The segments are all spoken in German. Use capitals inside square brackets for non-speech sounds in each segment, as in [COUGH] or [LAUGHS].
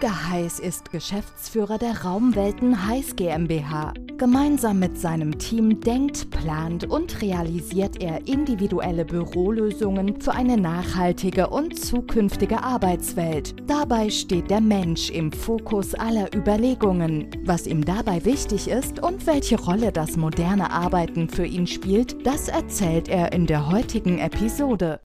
Holger Heiß ist Geschäftsführer der Raumwelten Heiß GmbH. Gemeinsam mit seinem Team denkt, plant und realisiert er individuelle Bürolösungen für eine nachhaltige und zukünftige Arbeitswelt. Dabei steht der Mensch im Fokus aller Überlegungen. Was ihm dabei wichtig ist und welche Rolle das moderne Arbeiten für ihn spielt, das erzählt er in der heutigen Episode.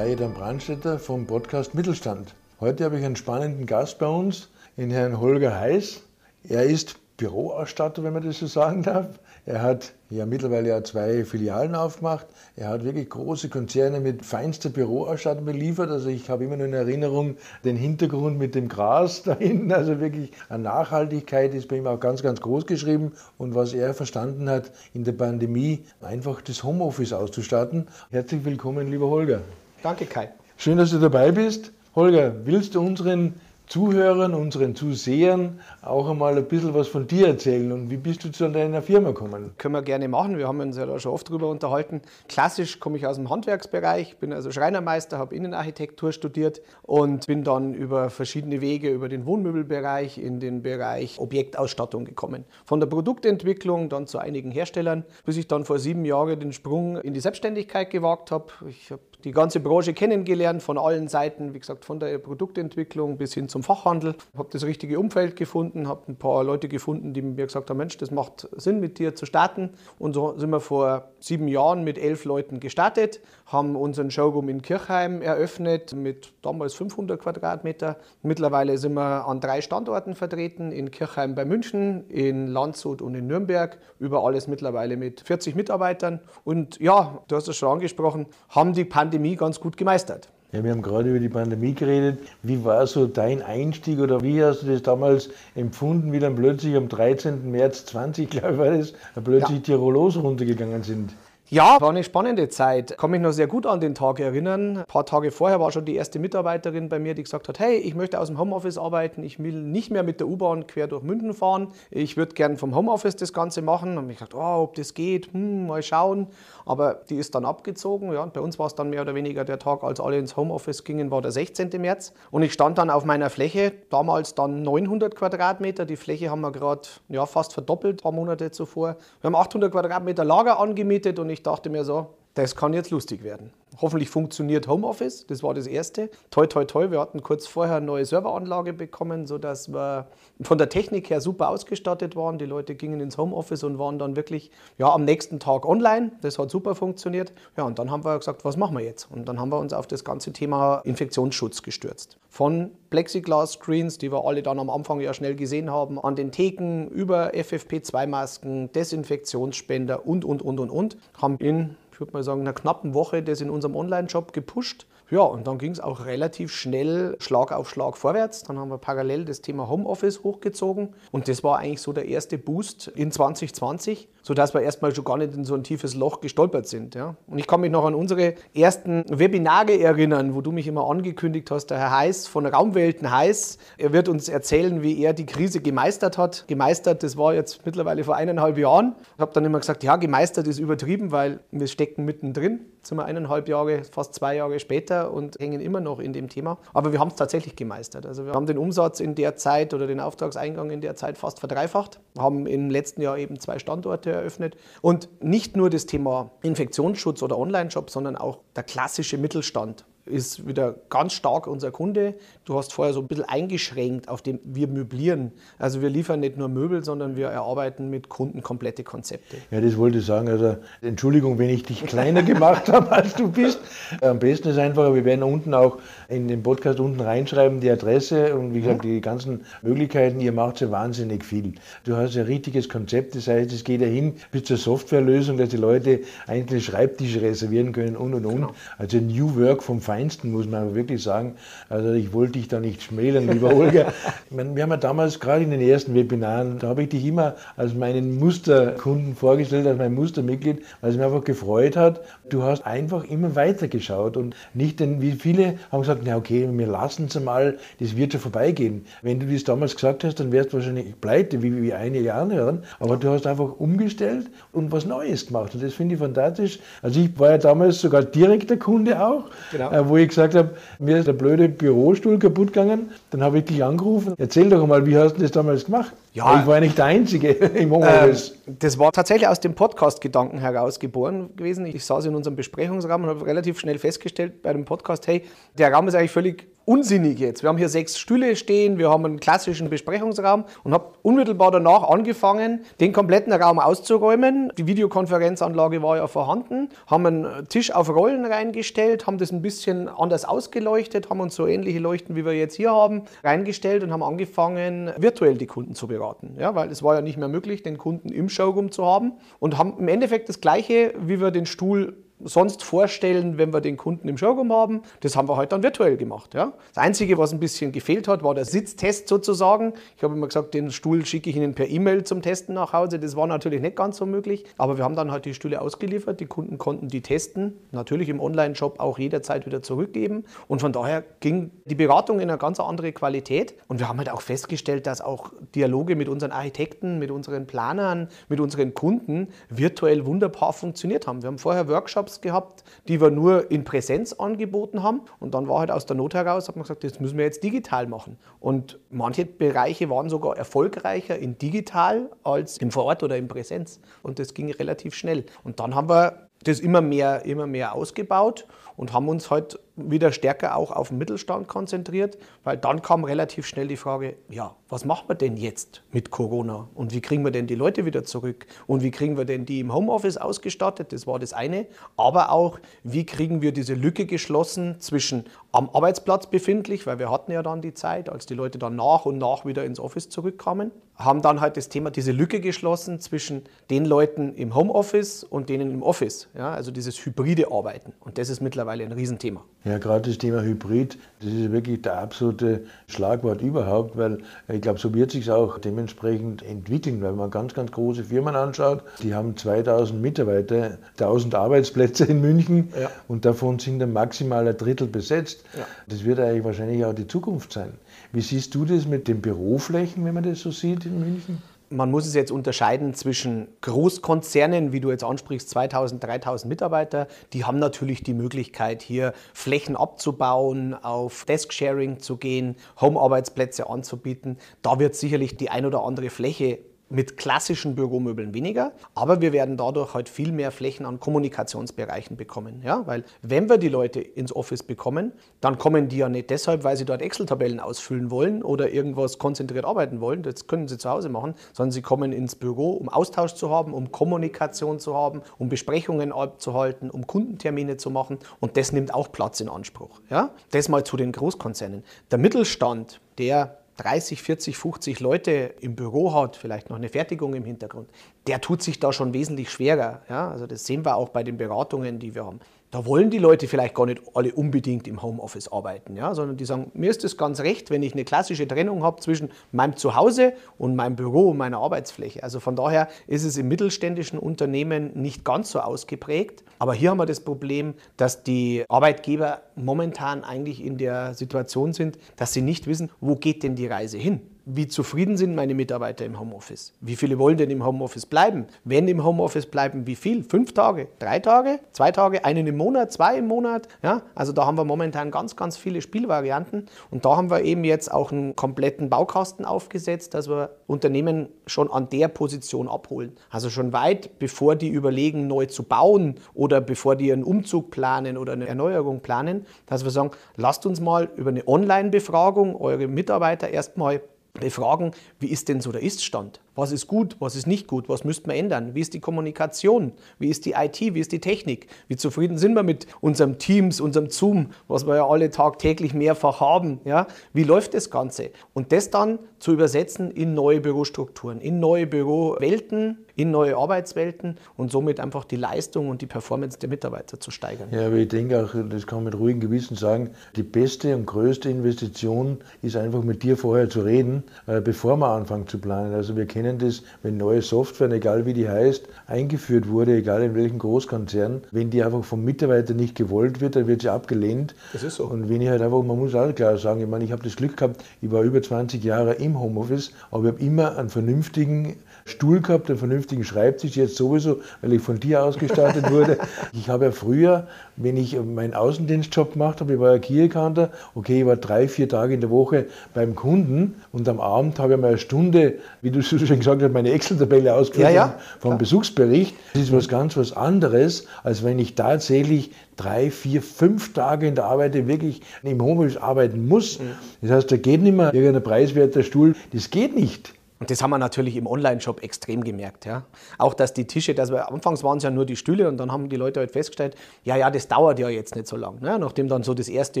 Kajetan Brandstätter vom Podcast Mittelstand. Heute habe ich einen spannenden Gast bei uns, den Herrn Holger Heiß. Er ist Büroausstatter, wenn man das so sagen darf. Er hat ja mittlerweile ja zwei Filialen aufgemacht. Er hat wirklich große Konzerne mit feinster Büroausstattung beliefert. Also ich habe immer noch in Erinnerung den Hintergrund mit dem Gras da hinten. Also wirklich eine Nachhaltigkeit ist bei ihm auch ganz, ganz groß geschrieben. Und was er verstanden hat, in der Pandemie einfach das Homeoffice auszustatten. Herzlich willkommen, lieber Holger. Danke, Kai. Schön, dass du dabei bist. Holger, willst du unseren Zuhörern, unseren Zusehern auch einmal ein bisschen was von dir erzählen und wie bist du zu deiner Firma gekommen? Können wir gerne machen, wir haben uns ja da schon oft drüber unterhalten. Klassisch komme ich aus dem Handwerksbereich, bin also Schreinermeister, habe Innenarchitektur studiert und bin dann über verschiedene Wege über den Wohnmöbelbereich in den Bereich Objektausstattung gekommen. Von der Produktentwicklung dann zu einigen Herstellern, bis ich dann vor sieben Jahren den Sprung in die Selbstständigkeit gewagt habe. Ich habe die ganze Branche kennengelernt von allen Seiten, wie gesagt, von der Produktentwicklung bis hin zum Fachhandel. Habe das richtige Umfeld gefunden, habe ein paar Leute gefunden, die mir gesagt haben, Mensch, das macht Sinn, mit dir zu starten. Und so sind wir vor sieben Jahren mit elf Leuten gestartet, haben unseren Showroom in Kirchheim eröffnet mit damals 500 Quadratmeter. Mittlerweile sind wir an drei Standorten vertreten, in Kirchheim bei München, in Landshut und in Nürnberg. Über alles mittlerweile mit 40 Mitarbeitern. Und ja, du hast es schon angesprochen, haben die Pandemie ganz gut gemeistert. Ja, wir haben gerade über die Pandemie geredet. Wie war so dein Einstieg oder wie hast du das damals empfunden, wie dann plötzlich am 13. März 20, glaube ich, war das, plötzlich ja. die Rollos runtergegangen sind? Ja, war eine spannende Zeit. Kann mich noch sehr gut an den Tag erinnern. Ein paar Tage vorher war schon die erste Mitarbeiterin bei mir, die gesagt hat, hey, ich möchte aus dem Homeoffice arbeiten, ich will nicht mehr mit der U-Bahn quer durch München fahren. Ich würde gern vom Homeoffice das Ganze machen. Und ich gedacht, oh, ob das geht, hm, mal schauen. Aber die ist dann abgezogen. Ja, und bei uns war es dann mehr oder weniger der Tag, als alle ins Homeoffice gingen, war der 16. März. Und ich stand dann auf meiner Fläche, damals dann 900 Quadratmeter. Die Fläche haben wir gerade ja, fast verdoppelt, ein paar Monate zuvor. Wir haben 800 Quadratmeter Lager angemietet und ich ich dachte mir so, das kann jetzt lustig werden. Hoffentlich funktioniert Homeoffice, das war das Erste. Toi, toi, toi, wir hatten kurz vorher eine neue Serveranlage bekommen, sodass wir von der Technik her super ausgestattet waren. Die Leute gingen ins Homeoffice und waren dann wirklich ja, am nächsten Tag online. Das hat super funktioniert. Ja, und dann haben wir gesagt, was machen wir jetzt? Und dann haben wir uns auf das ganze Thema Infektionsschutz gestürzt. Von Plexiglas-Screens, die wir alle dann am Anfang ja schnell gesehen haben, an den Theken, über FFP2-Masken, Desinfektionsspender und, und, und, und, und, haben in ich würde mal sagen, einer knappen Woche das in unserem Online-Shop gepusht. Ja, und dann ging es auch relativ schnell Schlag auf Schlag vorwärts. Dann haben wir parallel das Thema Homeoffice hochgezogen. Und das war eigentlich so der erste Boost in 2020, sodass wir erstmal schon gar nicht in so ein tiefes Loch gestolpert sind. Ja. Und ich kann mich noch an unsere ersten Webinare erinnern, wo du mich immer angekündigt hast, der Herr Heiß von Raumwelten Heiß. Er wird uns erzählen, wie er die Krise gemeistert hat. Gemeistert, das war jetzt mittlerweile vor eineinhalb Jahren. Ich habe dann immer gesagt, ja, gemeistert ist übertrieben, weil wir stecken mittendrin. Sind wir eineinhalb Jahre, fast zwei Jahre später und hängen immer noch in dem Thema. Aber wir haben es tatsächlich gemeistert. Also wir haben den Umsatz in der Zeit oder den Auftragseingang in der Zeit fast verdreifacht, haben im letzten Jahr eben zwei Standorte eröffnet. Und nicht nur das Thema Infektionsschutz oder Online-Shop, sondern auch der klassische Mittelstand ist wieder ganz stark unser Kunde. Du hast vorher so ein bisschen eingeschränkt auf dem, wir möblieren. Also wir liefern nicht nur Möbel, sondern wir erarbeiten mit Kunden komplette Konzepte. Ja, das wollte ich sagen. Also Entschuldigung, wenn ich dich kleiner gemacht habe, [LAUGHS] als du bist. Am besten ist einfach, wir werden unten auch in den Podcast unten reinschreiben, die Adresse und wie gesagt, die ganzen Möglichkeiten. Ihr macht ja wahnsinnig viel. Du hast ein richtiges Konzept, das heißt, es geht ja hin bis zur Softwarelösung, dass die Leute einzelne Schreibtische reservieren können und und und. Genau. Also New Work vom Feinsten, muss man wirklich sagen. Also ich wollte dich da nicht schmälern, lieber [LAUGHS] Olga. meine, wir haben ja damals gerade in den ersten Webinaren, da habe ich dich immer als meinen Musterkunden vorgestellt, als mein Mustermitglied, weil es mir einfach gefreut hat. Du hast einfach immer weitergeschaut und nicht, denn wie viele haben gesagt, na okay, wir lassen es mal, das wird schon vorbeigehen. Wenn du das damals gesagt hast, dann wärst du wahrscheinlich pleite, wie, wie einige anderen, aber du hast einfach umgestellt und was Neues gemacht und das finde ich fantastisch. Also ich war ja damals sogar direkter Kunde auch, genau. äh, wo ich gesagt habe, mir ist der blöde Bürostuhl kaputt gegangen, dann habe ich dich angerufen, erzähl doch mal, wie hast du das damals gemacht? Ja, ich war nicht der Einzige [LAUGHS] im Homeoffice. Ähm, das war tatsächlich aus dem Podcast-Gedanken heraus geboren gewesen. Ich saß in unserem Besprechungsraum und habe relativ schnell festgestellt bei dem Podcast, hey, der Raum ist eigentlich völlig unsinnig jetzt. Wir haben hier sechs Stühle stehen, wir haben einen klassischen Besprechungsraum und habe unmittelbar danach angefangen, den kompletten Raum auszuräumen. Die Videokonferenzanlage war ja vorhanden, haben einen Tisch auf Rollen reingestellt, haben das ein bisschen anders ausgeleuchtet, haben uns so ähnliche Leuchten, wie wir jetzt hier haben, reingestellt und haben angefangen, virtuell die Kunden zu beraten. Ja, weil es war ja nicht mehr möglich, den Kunden im Showroom zu haben und haben im Endeffekt das Gleiche, wie wir den Stuhl sonst vorstellen, wenn wir den Kunden im Showroom haben. Das haben wir heute dann virtuell gemacht. Ja. Das Einzige, was ein bisschen gefehlt hat, war der Sitztest sozusagen. Ich habe immer gesagt, den Stuhl schicke ich Ihnen per E-Mail zum Testen nach Hause. Das war natürlich nicht ganz so möglich. Aber wir haben dann halt die Stühle ausgeliefert. Die Kunden konnten die testen. Natürlich im Online-Shop auch jederzeit wieder zurückgeben. Und von daher ging die Beratung in eine ganz andere Qualität. Und wir haben halt auch festgestellt, dass auch Dialoge mit unseren Architekten, mit unseren Planern, mit unseren Kunden virtuell wunderbar funktioniert haben. Wir haben vorher Workshops Workshops gehabt, die wir nur in Präsenz angeboten haben. Und dann war halt aus der Not heraus, hat man gesagt, das müssen wir jetzt digital machen. Und manche Bereiche waren sogar erfolgreicher in digital als im Vorort oder in Präsenz. Und das ging relativ schnell. Und dann haben wir das immer mehr, immer mehr ausgebaut und haben uns halt wieder stärker auch auf den Mittelstand konzentriert, weil dann kam relativ schnell die Frage, ja, was machen wir denn jetzt mit Corona? Und wie kriegen wir denn die Leute wieder zurück? Und wie kriegen wir denn die im Homeoffice ausgestattet, das war das eine, aber auch, wie kriegen wir diese Lücke geschlossen zwischen am Arbeitsplatz befindlich, weil wir hatten ja dann die Zeit, als die Leute dann nach und nach wieder ins Office zurückkamen, haben dann halt das Thema, diese Lücke geschlossen zwischen den Leuten im Homeoffice und denen im Office, ja, also dieses hybride Arbeiten. Und das ist mittlerweile ein Riesenthema. Ja, gerade das Thema Hybrid, das ist wirklich der absolute Schlagwort überhaupt, weil ich glaube, so wird sich auch dementsprechend entwickeln, weil man ganz, ganz große Firmen anschaut, die haben 2000 Mitarbeiter, 1000 Arbeitsplätze in München ja. und davon sind dann maximal ein Drittel besetzt. Ja. Das wird eigentlich wahrscheinlich auch die Zukunft sein. Wie siehst du das mit den Büroflächen, wenn man das so sieht in München? Man muss es jetzt unterscheiden zwischen Großkonzernen, wie du jetzt ansprichst, 2000, 3000 Mitarbeiter. Die haben natürlich die Möglichkeit, hier Flächen abzubauen, auf Desk-Sharing zu gehen, Home-Arbeitsplätze anzubieten. Da wird sicherlich die ein oder andere Fläche mit klassischen Büromöbeln weniger, aber wir werden dadurch halt viel mehr Flächen an Kommunikationsbereichen bekommen. Ja? Weil wenn wir die Leute ins Office bekommen, dann kommen die ja nicht deshalb, weil sie dort Excel-Tabellen ausfüllen wollen oder irgendwas konzentriert arbeiten wollen, das können sie zu Hause machen, sondern sie kommen ins Büro, um Austausch zu haben, um Kommunikation zu haben, um Besprechungen abzuhalten, um Kundentermine zu machen und das nimmt auch Platz in Anspruch. Ja? Das mal zu den Großkonzernen. Der Mittelstand, der 30, 40, 50 Leute im Büro hat, vielleicht noch eine Fertigung im Hintergrund, der tut sich da schon wesentlich schwerer. Ja? Also das sehen wir auch bei den Beratungen, die wir haben. Da wollen die Leute vielleicht gar nicht alle unbedingt im Homeoffice arbeiten, ja? sondern die sagen, mir ist es ganz recht, wenn ich eine klassische Trennung habe zwischen meinem Zuhause und meinem Büro und meiner Arbeitsfläche. Also von daher ist es im mittelständischen Unternehmen nicht ganz so ausgeprägt. Aber hier haben wir das Problem, dass die Arbeitgeber momentan eigentlich in der Situation sind, dass sie nicht wissen, wo geht denn die Reise hin wie zufrieden sind meine Mitarbeiter im Homeoffice? Wie viele wollen denn im Homeoffice bleiben? Wenn im Homeoffice bleiben, wie viel? Fünf Tage? Drei Tage? Zwei Tage? Einen im Monat? Zwei im Monat? Ja, also da haben wir momentan ganz, ganz viele Spielvarianten. Und da haben wir eben jetzt auch einen kompletten Baukasten aufgesetzt, dass wir Unternehmen schon an der Position abholen. Also schon weit bevor die überlegen, neu zu bauen oder bevor die einen Umzug planen oder eine Erneuerung planen, dass wir sagen, lasst uns mal über eine Online-Befragung eure Mitarbeiter erstmal befragen, wie ist denn so der Iststand? Was ist gut, was ist nicht gut, was müsste man ändern? Wie ist die Kommunikation? Wie ist die IT? Wie ist die Technik? Wie zufrieden sind wir mit unserem Teams, unserem Zoom, was wir ja alle tagtäglich mehrfach haben? Ja? Wie läuft das Ganze? Und das dann zu übersetzen in neue Bürostrukturen, in neue Bürowelten, in neue Arbeitswelten und somit einfach die Leistung und die Performance der Mitarbeiter zu steigern. Ja, aber ich denke auch, das kann man mit ruhigem Gewissen sagen, die beste und größte Investition ist einfach mit dir vorher zu reden, äh, bevor man anfängt zu planen. Also wir kennen das, wenn neue Software, egal wie die heißt, eingeführt wurde, egal in welchem Großkonzern, wenn die einfach vom Mitarbeiter nicht gewollt wird, dann wird sie abgelehnt. Das ist so. Und wenn ich halt einfach, man muss auch klar sagen, ich meine, ich habe das Glück gehabt, ich war über 20 Jahre im Homeoffice, aber ich habe immer einen vernünftigen Stuhl gehabt, einen vernünftigen Schreibtisch, jetzt sowieso, weil ich von dir ausgestattet wurde. [LAUGHS] Ich habe ja früher, wenn ich meinen Außendienstjob gemacht habe, ich war ja Key-Accounter, okay, ich war drei, vier Tage in der Woche beim Kunden und am Abend habe ich mal eine Stunde, wie du so schön gesagt hast, meine Excel-Tabelle ausgeführt Ja, ja, vom. Besuchsbericht. Das ist was ganz was anderes, als wenn ich tatsächlich drei, vier, fünf Tage in der Arbeit wirklich im Homeoffice arbeiten muss. Das heißt, da geht nicht mehr irgendein preiswerter Stuhl, das geht nicht. Und das haben wir natürlich im Online-Shop extrem gemerkt. Ja. Auch, dass die Tische, dass wir, anfangs waren es ja nur die Stühle und dann haben die Leute halt festgestellt, ja, ja, das dauert ja jetzt nicht so lang. Ne? Nachdem dann so das erste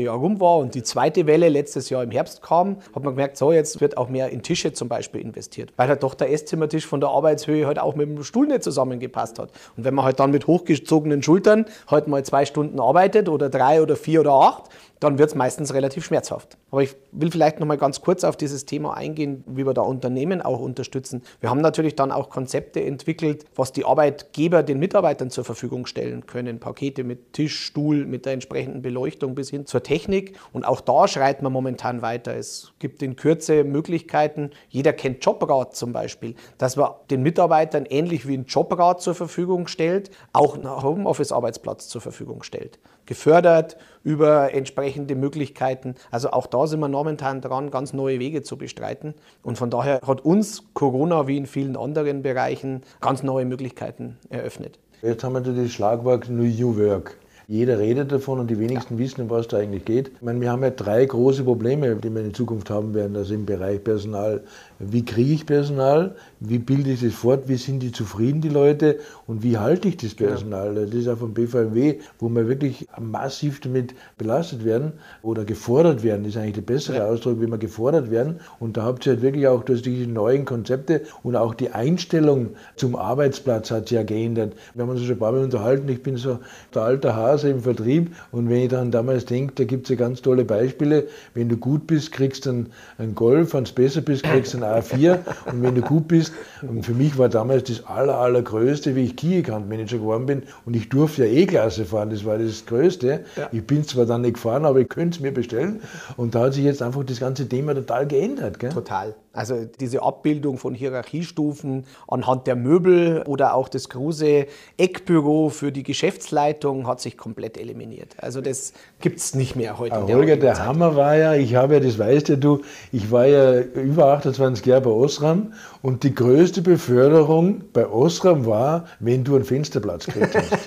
Jahr rum war und die zweite Welle letztes Jahr im Herbst kam, hat man gemerkt, so, jetzt wird auch mehr in Tische zum Beispiel investiert. Weil halt doch der Esszimmertisch von der Arbeitshöhe halt auch mit dem Stuhl nicht zusammengepasst hat. Und wenn man halt dann mit hochgezogenen Schultern halt mal zwei Stunden arbeitet oder drei oder vier oder acht, dann wird es meistens relativ schmerzhaft. Aber ich will vielleicht noch mal ganz kurz auf dieses Thema eingehen, wie wir da Unternehmen auch unterstützen. Wir haben natürlich dann auch Konzepte entwickelt, was die Arbeitgeber den Mitarbeitern zur Verfügung stellen können. Pakete mit Tisch, Stuhl, mit der entsprechenden Beleuchtung bis hin zur Technik. Und auch da schreiten wir momentan weiter. Es gibt in Kürze Möglichkeiten, jeder kennt Jobrad zum Beispiel, dass man den Mitarbeitern ähnlich wie ein Jobrad zur Verfügung stellt, auch einen Homeoffice-Arbeitsplatz zur Verfügung stellt gefördert über entsprechende Möglichkeiten. Also auch da sind wir momentan dran, ganz neue Wege zu bestreiten. Und von daher hat uns Corona wie in vielen anderen Bereichen ganz neue Möglichkeiten eröffnet. Jetzt haben wir da das Schlagwort New Work. Jeder redet davon und die wenigsten wissen, um was da eigentlich geht. Ich meine, wir haben ja drei große Probleme, die wir in Zukunft haben werden, also im Bereich Personal. Wie kriege ich Personal? Wie bilde ich das fort? Wie sind die zufrieden, die Leute? Und wie halte ich das Personal? Das ist auch vom BVMW, wo wir wirklich massiv damit belastet werden oder gefordert werden. Das ist eigentlich der bessere Ausdruck, wie wir gefordert werden. Und da habt ihr halt wirklich auch durch diese neuen Konzepte und auch die Einstellung zum Arbeitsplatz hat sich ja geändert. Wir haben uns schon ein paar Mal unterhalten. Ich bin so der alte Hase im Vertrieb und wenn ich dann damals denke, da gibt es ja ganz tolle Beispiele. Wenn du gut bist, kriegst du einen, einen Golf, wenn du besser bist, kriegst du einen A4 und wenn du gut bist, und für mich war damals das aller, allergrößte, wie ich Key Account Manager geworden bin und ich durfte ja E-Klasse fahren, das war das Größte. Ich bin zwar dann nicht gefahren, aber ich könnte es mir bestellen und da hat sich jetzt einfach das ganze Thema total geändert. Gell? Total. Also diese Abbildung von Hierarchiestufen anhand der Möbel oder auch das große Eckbüro für die Geschäftsleitung hat sich komplett eliminiert. Also das gibt es nicht mehr heute. Holger, der Zeit. Hammer war ja, ich habe ja, das weißt ja du, ich war ja über 28 Jahre bei Osram und die größte Beförderung bei Osram war, wenn du einen Fensterplatz gekriegt hast. [LAUGHS]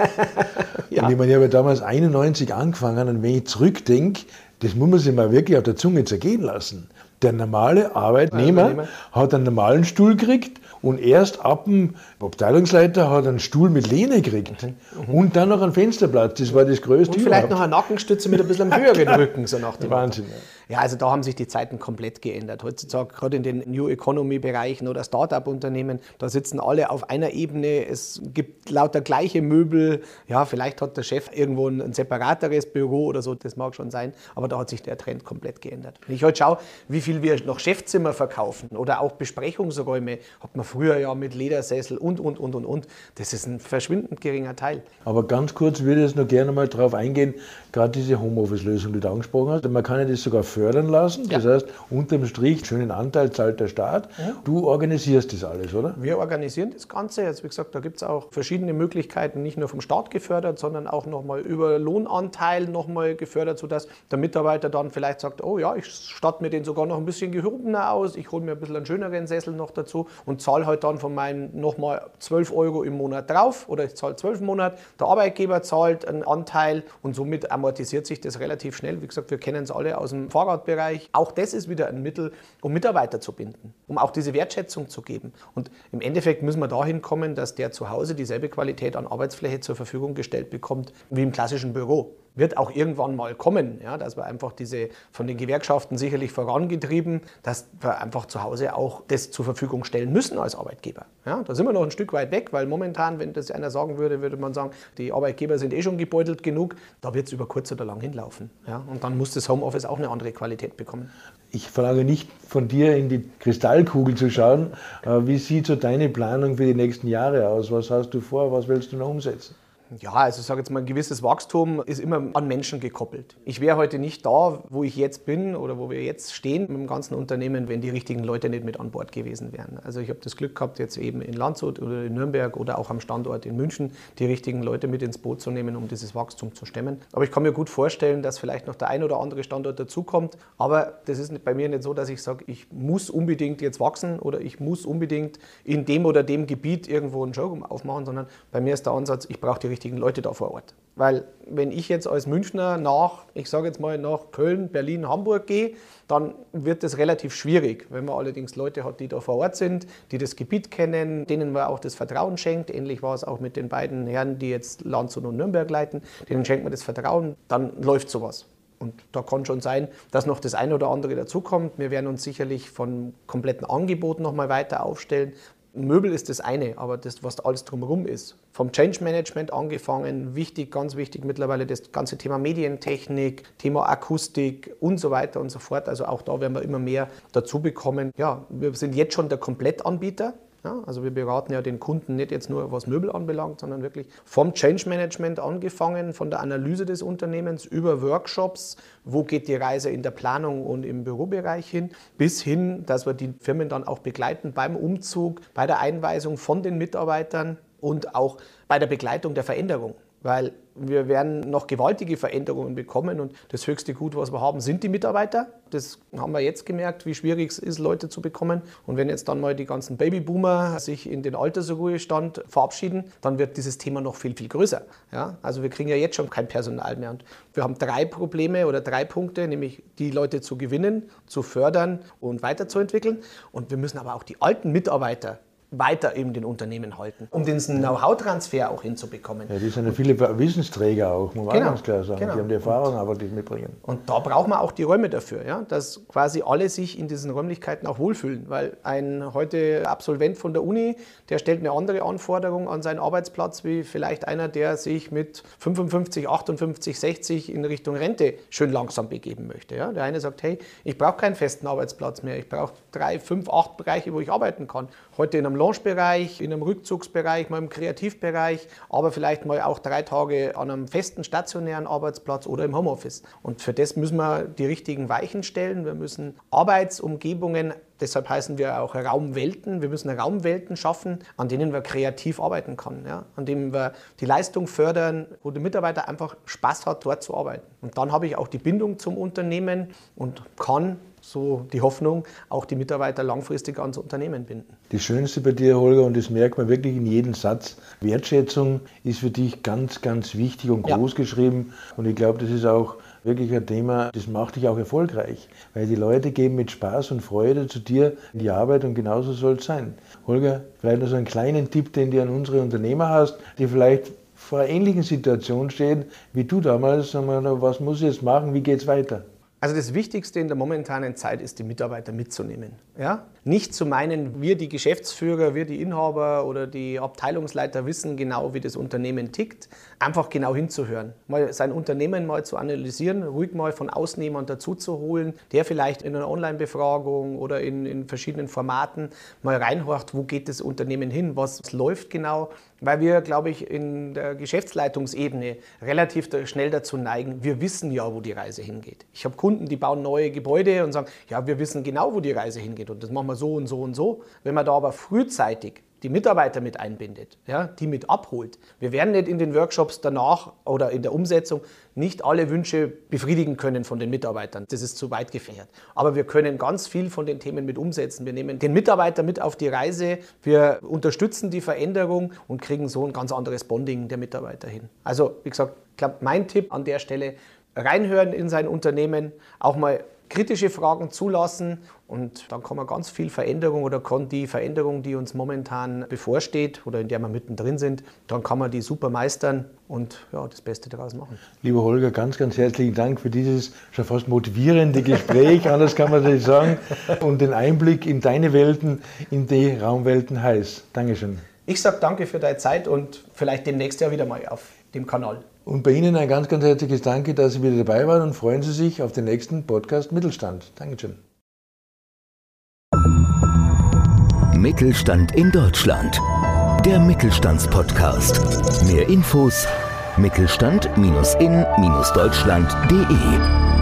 Ja. Und ich meine, ich habe damals 91 angefangen und wenn ich zurückdenke, das muss man sich mal wirklich auf der Zunge zergehen lassen. Der normale Arbeitnehmer Arbeitnehmer. hat einen normalen Stuhl gekriegt und erst ab dem Abteilungsleiter hat er einen Stuhl mit Lehne gekriegt. Und dann noch einen Fensterplatz. Das war das Größte Und vielleicht überhaupt. noch eine Nackenstütze mit ein bisschen höheren [LAUGHS] Rücken, so nach dem. Wahnsinn. Ja. Ja, also da haben sich die Zeiten komplett geändert. Heutzutage, gerade in den New Economy Bereichen oder Start-up-Unternehmen, da sitzen alle auf einer Ebene. Es gibt lauter gleiche Möbel. Ja, vielleicht hat der Chef irgendwo ein, ein separateres Büro oder so, das mag schon sein. Aber da hat sich der Trend komplett geändert. Wenn ich heute schaue, wie viel wir noch Chefzimmer verkaufen oder auch Besprechungsräume, hat man früher ja mit Ledersessel und, und, und, und, und. Das ist ein verschwindend geringer Teil. Aber ganz kurz würde ich jetzt noch gerne mal darauf eingehen, gerade diese Homeoffice-Lösung, die du angesprochen hast. Man kann ja das sogar fördern lassen. Das heißt, unterm Strich, schönen Anteil zahlt der Staat. Du organisierst das alles, oder? Wir organisieren das Ganze. Jetzt, wie gesagt, da gibt es auch verschiedene Möglichkeiten, nicht nur vom Staat gefördert, sondern auch nochmal über Lohnanteil nochmal gefördert, sodass der Mitarbeiter dann vielleicht sagt, oh ja, ich statte mir den sogar noch ein bisschen gehobener aus, ich hole mir ein bisschen einen schöneren Sessel noch dazu und zahle halt dann von meinen nochmal 12 Euro im Monat drauf oder ich zahle 12 im Monat. Der Arbeitgeber zahlt einen Anteil und somit amortisiert sich das relativ schnell. Wie gesagt, wir kennen es alle aus dem Fahrradbereich. Auch das ist wieder ein Mittel, um Mitarbeiter zu binden, um auch diese Wertschätzung zu geben. Und im Endeffekt müssen wir dahin kommen, dass der zu Hause dieselbe Qualität an Arbeitsfläche zur Verfügung gestellt bekommt wie im klassischen Büro wird auch irgendwann mal kommen, ja, dass wir einfach diese von den Gewerkschaften sicherlich vorangetrieben, dass wir einfach zu Hause auch das zur Verfügung stellen müssen als Arbeitgeber. Ja, da sind wir noch ein Stück weit weg, weil momentan, wenn das einer sagen würde, würde man sagen, die Arbeitgeber sind eh schon gebeutelt genug. Da wird es über kurz oder lang hinlaufen. Ja, und dann muss das Homeoffice auch eine andere Qualität bekommen. Ich verlange nicht von dir in die Kristallkugel zu schauen. Wie sieht so deine Planung für die nächsten Jahre aus? Was hast du vor? Was willst du noch umsetzen? Ja, also ich sage jetzt mal, ein gewisses Wachstum ist immer an Menschen gekoppelt. Ich wäre heute nicht da, wo ich jetzt bin oder wo wir jetzt stehen mit dem ganzen Unternehmen, wenn die richtigen Leute nicht mit an Bord gewesen wären. Also ich habe das Glück gehabt, jetzt eben in Landshut oder in Nürnberg oder auch am Standort in München die richtigen Leute mit ins Boot zu nehmen, um dieses Wachstum zu stemmen. Aber ich kann mir gut vorstellen, dass vielleicht noch der ein oder andere Standort dazukommt. Aber das ist bei mir nicht so, dass ich sage, ich muss unbedingt jetzt wachsen oder ich muss unbedingt in dem oder dem Gebiet irgendwo einen Showroom aufmachen, sondern bei mir ist der Ansatz, ich brauche die richtigen richtigen Leute da vor Ort. Weil wenn ich jetzt als Münchner nach, ich sage jetzt mal nach Köln, Berlin, Hamburg gehe, dann wird das relativ schwierig. Wenn man allerdings Leute hat, die da vor Ort sind, die das Gebiet kennen, denen man auch das Vertrauen schenkt, ähnlich war es auch mit den beiden Herren, die jetzt Landshut und Nürnberg leiten, denen schenkt man das Vertrauen, dann läuft sowas. Und da kann schon sein, dass noch das eine oder andere dazukommt. Wir werden uns sicherlich von kompletten Angeboten nochmal weiter aufstellen, Möbel ist das eine, aber das, was alles drumherum ist. Vom Change Management angefangen, wichtig, ganz wichtig mittlerweile das ganze Thema Medientechnik, Thema Akustik und so weiter und so fort. Also auch da werden wir immer mehr dazu bekommen. Ja, wir sind jetzt schon der Komplettanbieter. Ja, also wir beraten ja den Kunden nicht jetzt nur, was Möbel anbelangt, sondern wirklich vom Change Management angefangen, von der Analyse des Unternehmens über Workshops, wo geht die Reise in der Planung und im Bürobereich hin, bis hin, dass wir die Firmen dann auch begleiten beim Umzug, bei der Einweisung von den Mitarbeitern und auch bei der Begleitung der Veränderung. Weil wir werden noch gewaltige Veränderungen bekommen und das höchste Gut, was wir haben, sind die Mitarbeiter. Das haben wir jetzt gemerkt, wie schwierig es ist, Leute zu bekommen. Und wenn jetzt dann mal die ganzen Babyboomer sich in den Altersruhestand verabschieden, dann wird dieses Thema noch viel, viel größer. Ja? Also wir kriegen ja jetzt schon kein Personal mehr. Und wir haben drei Probleme oder drei Punkte, nämlich die Leute zu gewinnen, zu fördern und weiterzuentwickeln. Und wir müssen aber auch die alten Mitarbeiter weiter eben den Unternehmen halten, um diesen Know-how-Transfer auch hinzubekommen. Ja, die sind ja viele Wissensträger auch, muss man genau, ganz klar sagen. Genau. Die haben die Erfahrung aber die mitbringen. Und da braucht man auch die Räume dafür, ja? dass quasi alle sich in diesen Räumlichkeiten auch wohlfühlen. Weil ein heute Absolvent von der Uni, der stellt eine andere Anforderung an seinen Arbeitsplatz wie vielleicht einer, der sich mit 55, 58, 60 in Richtung Rente schön langsam begeben möchte. Ja? Der eine sagt, hey, ich brauche keinen festen Arbeitsplatz mehr, ich brauche drei, fünf, acht Bereiche, wo ich arbeiten kann. Heute in einem Loungebereich, in einem Rückzugsbereich, mal im Kreativbereich, aber vielleicht mal auch drei Tage an einem festen stationären Arbeitsplatz oder im Homeoffice. Und für das müssen wir die richtigen Weichen stellen. Wir müssen Arbeitsumgebungen Deshalb heißen wir auch Raumwelten. Wir müssen Raumwelten schaffen, an denen wir kreativ arbeiten können, ja? an denen wir die Leistung fördern, wo der Mitarbeiter einfach Spaß hat, dort zu arbeiten. Und dann habe ich auch die Bindung zum Unternehmen und kann so die Hoffnung, auch die Mitarbeiter langfristig ans Unternehmen binden. Das Schönste bei dir, Holger, und das merkt man wirklich in jedem Satz, Wertschätzung ist für dich ganz, ganz wichtig und groß ja. geschrieben. Und ich glaube, das ist auch wirklich ein Thema, das macht dich auch erfolgreich, weil die Leute gehen mit Spaß und Freude zu dir in die Arbeit und genauso soll es sein. Holger, vielleicht noch so einen kleinen Tipp, den du an unsere Unternehmer hast, die vielleicht vor einer ähnlichen Situation stehen wie du damals. Sagen wir, was muss ich jetzt machen, wie geht es weiter? Also das Wichtigste in der momentanen Zeit ist, die Mitarbeiter mitzunehmen. Ja? Nicht zu meinen, wir die Geschäftsführer, wir die Inhaber oder die Abteilungsleiter wissen genau, wie das Unternehmen tickt. Einfach genau hinzuhören. Mal sein Unternehmen mal zu analysieren, ruhig mal von außen jemanden dazu zu holen, der vielleicht in einer Online-Befragung oder in, in verschiedenen Formaten mal reinhorcht, wo geht das Unternehmen hin, was läuft genau. Weil wir, glaube ich, in der Geschäftsleitungsebene relativ schnell dazu neigen, wir wissen ja, wo die Reise hingeht. Ich habe Kunden, die bauen neue Gebäude und sagen, ja, wir wissen genau, wo die Reise hingeht und das machen wir so und so und so. Wenn man da aber frühzeitig die Mitarbeiter mit einbindet, ja, die mit abholt. Wir werden nicht in den Workshops danach oder in der Umsetzung nicht alle Wünsche befriedigen können von den Mitarbeitern. Das ist zu weit gefächert. Aber wir können ganz viel von den Themen mit umsetzen. Wir nehmen den Mitarbeiter mit auf die Reise, wir unterstützen die Veränderung und kriegen so ein ganz anderes Bonding der Mitarbeiter hin. Also, wie gesagt, ich glaube, mein Tipp an der Stelle, reinhören in sein Unternehmen, auch mal kritische Fragen zulassen und dann kann man ganz viel Veränderung oder kann die Veränderung, die uns momentan bevorsteht oder in der wir mittendrin sind, dann kann man die super meistern und ja, das Beste daraus machen. Lieber Holger, ganz, ganz herzlichen Dank für dieses schon fast motivierende Gespräch, anders kann man das nicht sagen, und den Einblick in deine Welten, in die Raumwelten heiß. Dankeschön. Ich sage danke für deine Zeit und vielleicht demnächst ja wieder mal auf dem Kanal. Und bei Ihnen ein ganz, ganz herzliches Danke, dass Sie wieder dabei waren und freuen Sie sich auf den nächsten Podcast Mittelstand. Dankeschön. Mittelstand in Deutschland. Der Mittelstandspodcast. Mehr Infos mittelstand-in-deutschland.de